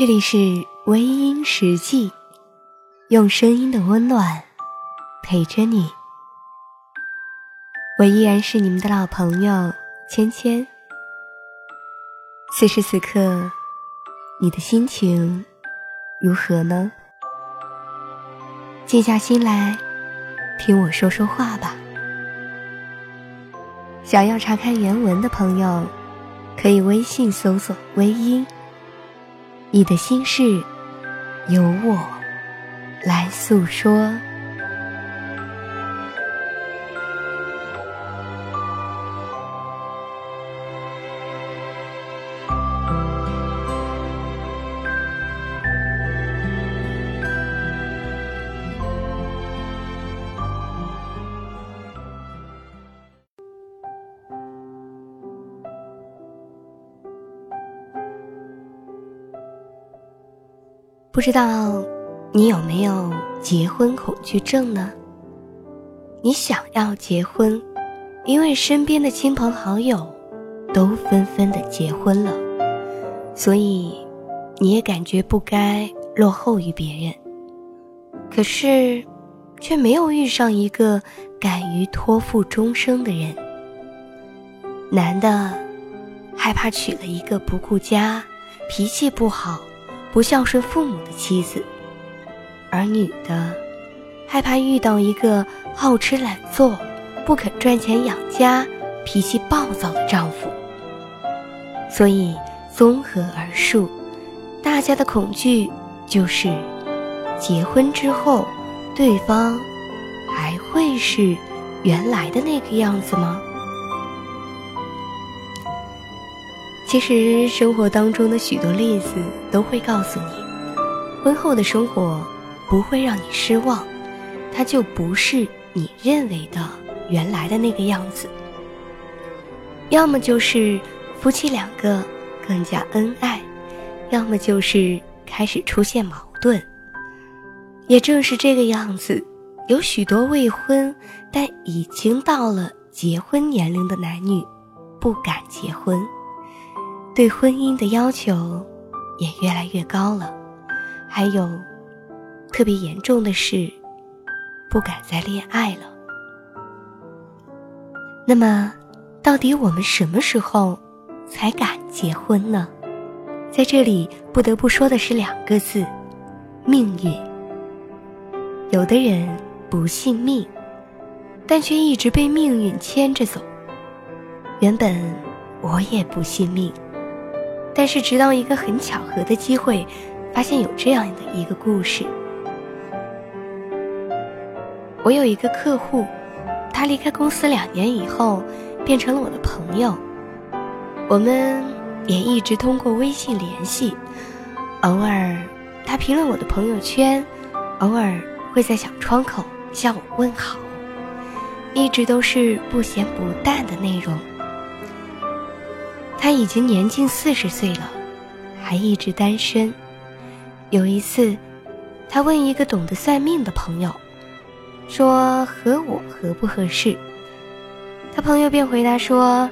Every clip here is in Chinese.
这里是微音时记，用声音的温暖陪着你。我依然是你们的老朋友芊芊。此时此刻，你的心情如何呢？静下心来，听我说说话吧。想要查看原文的朋友，可以微信搜索“微音”。你的心事，由我来诉说。不知道你有没有结婚恐惧症呢？你想要结婚，因为身边的亲朋好友都纷纷的结婚了，所以你也感觉不该落后于别人。可是，却没有遇上一个敢于托付终生的人。男的害怕娶了一个不顾家、脾气不好。不孝顺父母的妻子，而女的害怕遇到一个好吃懒做、不肯赚钱养家、脾气暴躁的丈夫。所以综合而述，大家的恐惧就是：结婚之后，对方还会是原来的那个样子吗？其实生活当中的许多例子都会告诉你，婚后的生活不会让你失望，它就不是你认为的原来的那个样子。要么就是夫妻两个更加恩爱，要么就是开始出现矛盾。也正是这个样子，有许多未婚但已经到了结婚年龄的男女不敢结婚。对婚姻的要求也越来越高了，还有特别严重的是，不敢再恋爱了。那么，到底我们什么时候才敢结婚呢？在这里不得不说的是两个字：命运。有的人不信命，但却一直被命运牵着走。原本我也不信命。但是，直到一个很巧合的机会，发现有这样的一个故事。我有一个客户，他离开公司两年以后，变成了我的朋友。我们也一直通过微信联系，偶尔他评论我的朋友圈，偶尔会在小窗口向我问好，一直都是不咸不淡的内容。他已经年近四十岁了，还一直单身。有一次，他问一个懂得算命的朋友，说和我合不合适？他朋友便回答说：“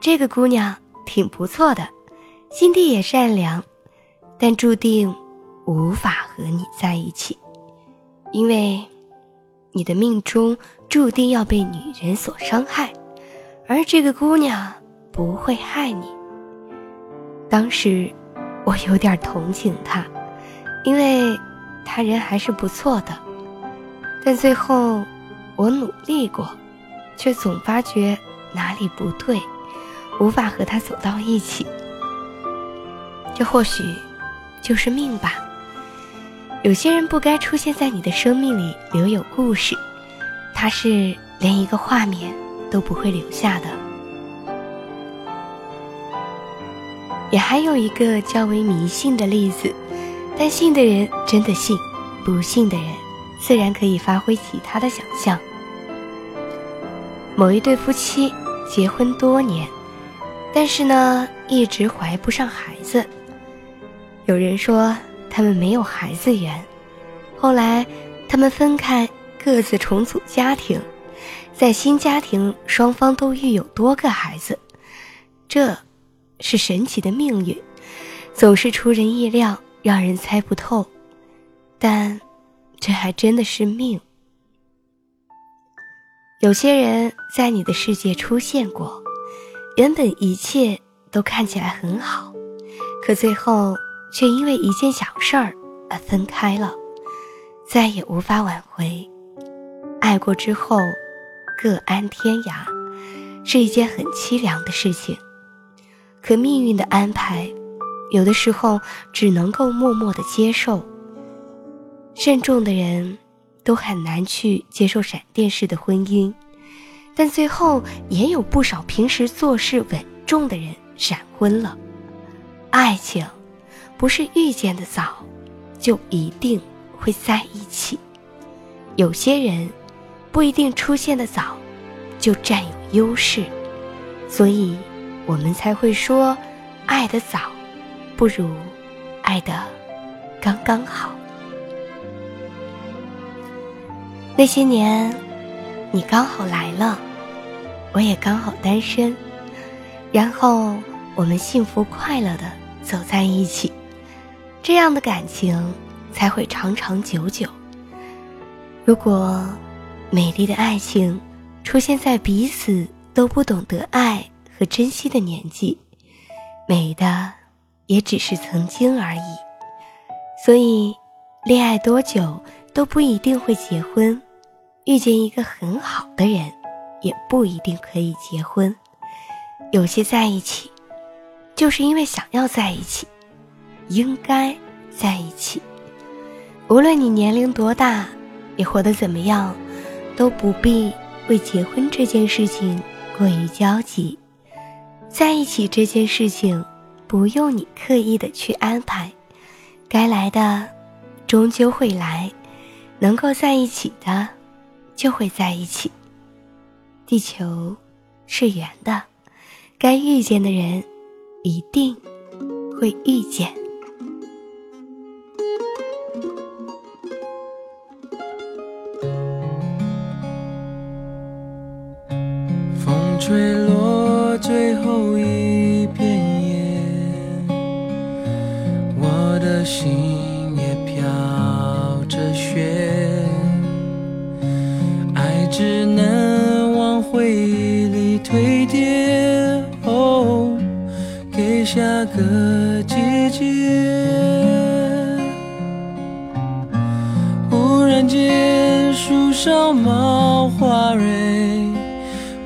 这个姑娘挺不错的，心地也善良，但注定无法和你在一起，因为你的命中注定要被女人所伤害，而这个姑娘。”不会害你。当时我有点同情他，因为他人还是不错的。但最后我努力过，却总发觉哪里不对，无法和他走到一起。这或许就是命吧。有些人不该出现在你的生命里留有故事，他是连一个画面都不会留下的。也还有一个较为迷信的例子，但信的人真的信，不信的人自然可以发挥其他的想象。某一对夫妻结婚多年，但是呢一直怀不上孩子。有人说他们没有孩子缘，后来他们分开，各自重组家庭，在新家庭双方都育有多个孩子，这。是神奇的命运，总是出人意料，让人猜不透。但，这还真的是命。有些人在你的世界出现过，原本一切都看起来很好，可最后却因为一件小事儿而分开了，再也无法挽回。爱过之后，各安天涯，是一件很凄凉的事情。可命运的安排，有的时候只能够默默的接受。慎重的人，都很难去接受闪电式的婚姻，但最后也有不少平时做事稳重的人闪婚了。爱情，不是遇见的早，就一定会在一起。有些人，不一定出现的早，就占有优势，所以。我们才会说，爱的早，不如爱的刚刚好。那些年，你刚好来了，我也刚好单身，然后我们幸福快乐的走在一起，这样的感情才会长长久久。如果美丽的爱情出现在彼此都不懂得爱。和珍惜的年纪，美的也只是曾经而已。所以，恋爱多久都不一定会结婚，遇见一个很好的人，也不一定可以结婚。有些在一起，就是因为想要在一起，应该在一起。无论你年龄多大，你活得怎么样，都不必为结婚这件事情过于焦急。在一起这件事情，不用你刻意的去安排，该来的终究会来，能够在一起的就会在一起。地球是圆的，该遇见的人一定会遇见。风吹落。最后一片叶，我的心也飘着雪，爱只能往回忆里堆叠，哦，给下个季节。忽然间，树上冒花蕊。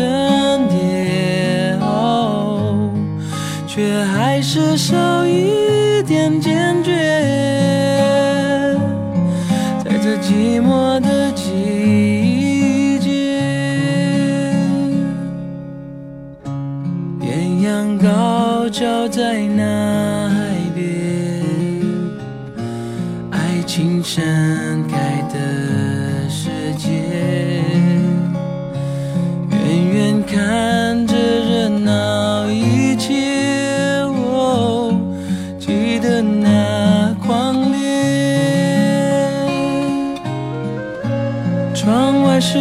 更迭，哦，却还是少一点坚决。在这寂寞的季节，艳阳高照在那海边，爱情盛开的世界。看着热闹一切，哦，记得那狂烈。窗外是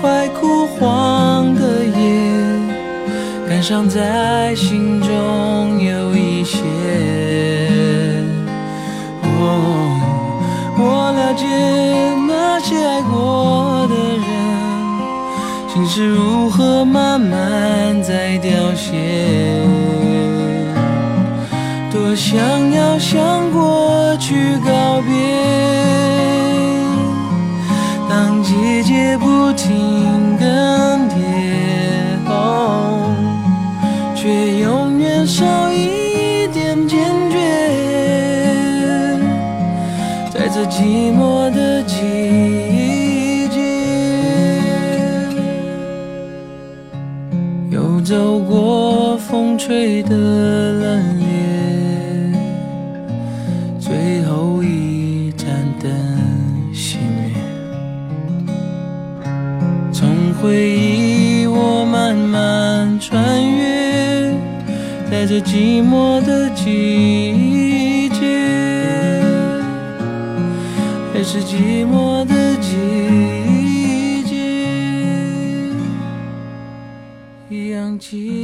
快枯黄的叶，感伤在心中有是如何慢慢在凋谢？多想要向过去告别，当季节不停更迭，哦，却永远少一点坚决，在这寂寞的吹得冷冽，最后一盏灯熄灭。从回忆我慢慢穿越，在这寂寞的季节，还是寂寞的季节，一样寂。